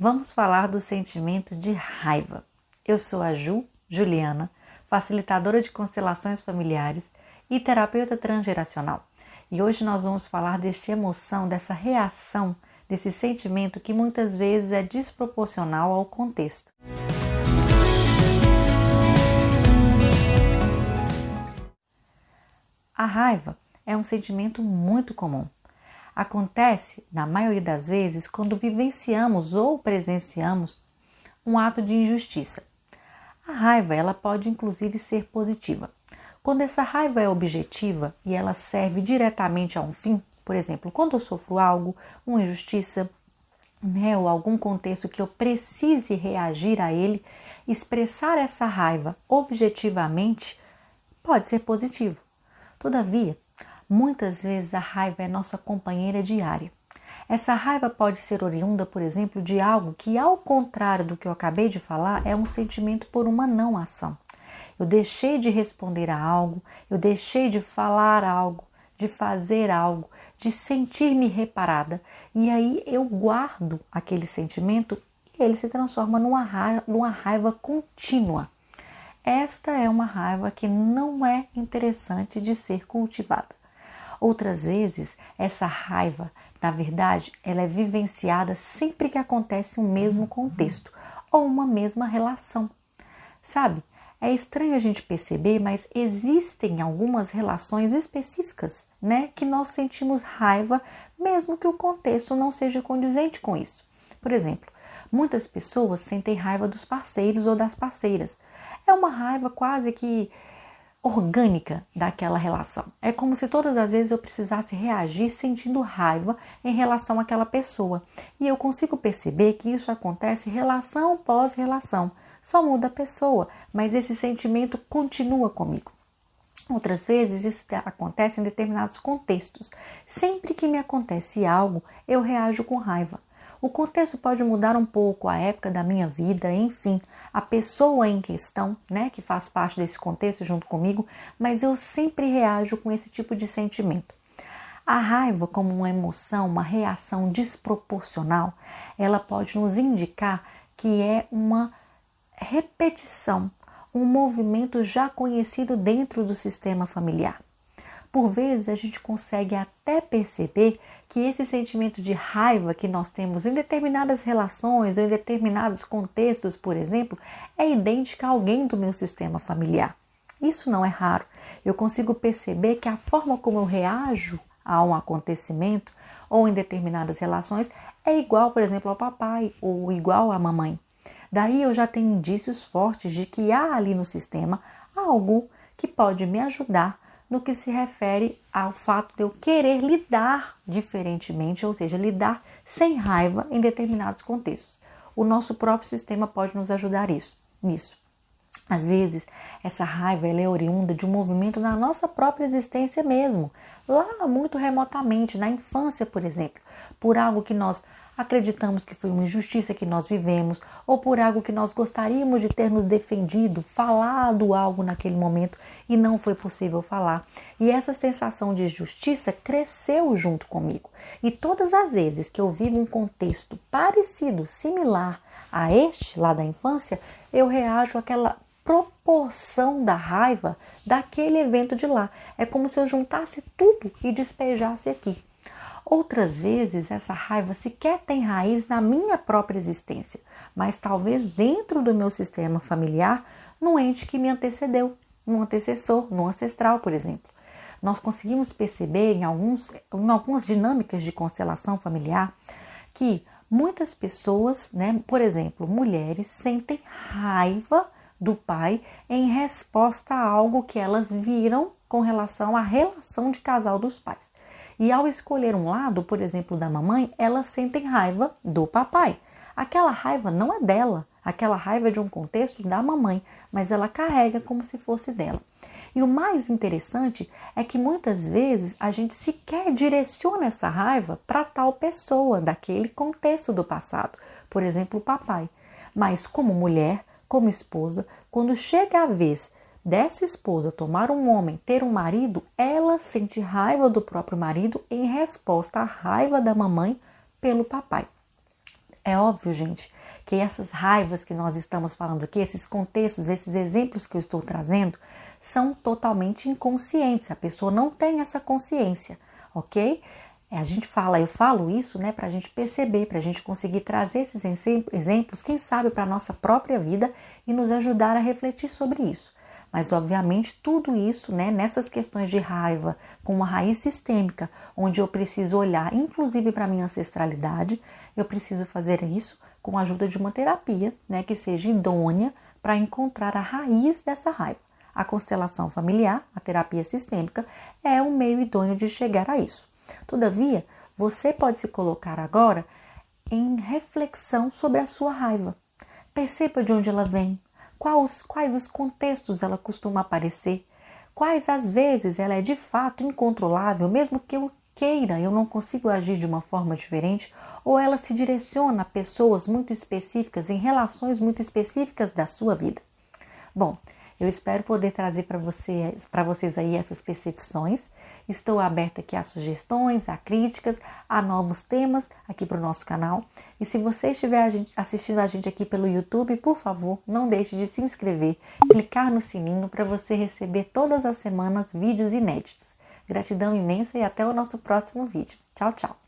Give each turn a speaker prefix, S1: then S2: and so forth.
S1: Vamos falar do sentimento de raiva. Eu sou a Ju, Juliana, facilitadora de constelações familiares e terapeuta transgeracional. E hoje nós vamos falar desta emoção, dessa reação, desse sentimento que muitas vezes é desproporcional ao contexto. A raiva é um sentimento muito comum. Acontece, na maioria das vezes, quando vivenciamos ou presenciamos um ato de injustiça. A raiva, ela pode inclusive ser positiva. Quando essa raiva é objetiva e ela serve diretamente a um fim, por exemplo, quando eu sofro algo, uma injustiça, né, ou algum contexto que eu precise reagir a ele, expressar essa raiva objetivamente pode ser positivo. Todavia, Muitas vezes a raiva é nossa companheira diária. Essa raiva pode ser oriunda, por exemplo, de algo que, ao contrário do que eu acabei de falar, é um sentimento por uma não ação. Eu deixei de responder a algo, eu deixei de falar algo, de fazer algo, de sentir-me reparada, e aí eu guardo aquele sentimento e ele se transforma numa raiva, numa raiva contínua. Esta é uma raiva que não é interessante de ser cultivada. Outras vezes, essa raiva, na verdade, ela é vivenciada sempre que acontece um mesmo contexto ou uma mesma relação. Sabe? É estranho a gente perceber, mas existem algumas relações específicas, né, que nós sentimos raiva, mesmo que o contexto não seja condizente com isso. Por exemplo, muitas pessoas sentem raiva dos parceiros ou das parceiras. É uma raiva quase que orgânica daquela relação. É como se todas as vezes eu precisasse reagir sentindo raiva em relação àquela pessoa. E eu consigo perceber que isso acontece relação pós relação. Só muda a pessoa, mas esse sentimento continua comigo. Outras vezes isso acontece em determinados contextos. Sempre que me acontece algo, eu reajo com raiva. O contexto pode mudar um pouco, a época da minha vida, enfim, a pessoa em questão, né, que faz parte desse contexto junto comigo, mas eu sempre reajo com esse tipo de sentimento. A raiva, como uma emoção, uma reação desproporcional, ela pode nos indicar que é uma repetição, um movimento já conhecido dentro do sistema familiar. Por vezes a gente consegue até perceber que esse sentimento de raiva que nós temos em determinadas relações ou em determinados contextos, por exemplo, é idêntica a alguém do meu sistema familiar. Isso não é raro. Eu consigo perceber que a forma como eu reajo a um acontecimento ou em determinadas relações é igual, por exemplo, ao papai ou igual à mamãe. Daí eu já tenho indícios fortes de que há ali no sistema algo que pode me ajudar no que se refere ao fato de eu querer lidar diferentemente, ou seja, lidar sem raiva em determinados contextos. O nosso próprio sistema pode nos ajudar isso, nisso. Às vezes, essa raiva é oriunda de um movimento na nossa própria existência mesmo, lá muito remotamente, na infância, por exemplo, por algo que nós acreditamos que foi uma injustiça que nós vivemos ou por algo que nós gostaríamos de ter nos defendido, falado algo naquele momento e não foi possível falar. E essa sensação de justiça cresceu junto comigo. E todas as vezes que eu vivo um contexto parecido, similar a este lá da infância, eu reajo àquela proporção da raiva daquele evento de lá. É como se eu juntasse tudo e despejasse aqui. Outras vezes, essa raiva sequer tem raiz na minha própria existência, mas talvez dentro do meu sistema familiar, no ente que me antecedeu, no antecessor, no ancestral, por exemplo. Nós conseguimos perceber em, alguns, em algumas dinâmicas de constelação familiar que muitas pessoas, né, por exemplo, mulheres, sentem raiva do pai em resposta a algo que elas viram com relação à relação de casal dos pais. E ao escolher um lado, por exemplo, da mamãe, elas sentem raiva do papai. Aquela raiva não é dela, aquela raiva é de um contexto da mamãe, mas ela carrega como se fosse dela. E o mais interessante é que muitas vezes a gente sequer direciona essa raiva para tal pessoa daquele contexto do passado, por exemplo, o papai. Mas como mulher, como esposa, quando chega a vez dessa esposa tomar um homem, ter um marido, ela sente raiva do próprio marido em resposta à raiva da mamãe pelo papai. É óbvio, gente, que essas raivas que nós estamos falando aqui, esses contextos, esses exemplos que eu estou trazendo, são totalmente inconscientes. A pessoa não tem essa consciência, ok? É, a gente fala, eu falo isso, né, para a gente perceber, para a gente conseguir trazer esses exemplos, quem sabe, para a nossa própria vida e nos ajudar a refletir sobre isso. Mas, obviamente, tudo isso, né, nessas questões de raiva, com uma raiz sistêmica, onde eu preciso olhar, inclusive para minha ancestralidade, eu preciso fazer isso com a ajuda de uma terapia, né, que seja idônea para encontrar a raiz dessa raiva. A constelação familiar, a terapia sistêmica, é um meio idôneo de chegar a isso. Todavia, você pode se colocar agora em reflexão sobre a sua raiva. Perceba de onde ela vem, quais, quais os contextos ela costuma aparecer, quais às vezes ela é de fato incontrolável, mesmo que eu queira, eu não consigo agir de uma forma diferente, ou ela se direciona a pessoas muito específicas, em relações muito específicas da sua vida. Bom, eu espero poder trazer para você, vocês aí essas percepções. Estou aberta aqui a sugestões, a críticas, a novos temas aqui para o nosso canal. E se você estiver assistindo a gente aqui pelo YouTube, por favor, não deixe de se inscrever, clicar no sininho para você receber todas as semanas vídeos inéditos. Gratidão imensa e até o nosso próximo vídeo. Tchau, tchau!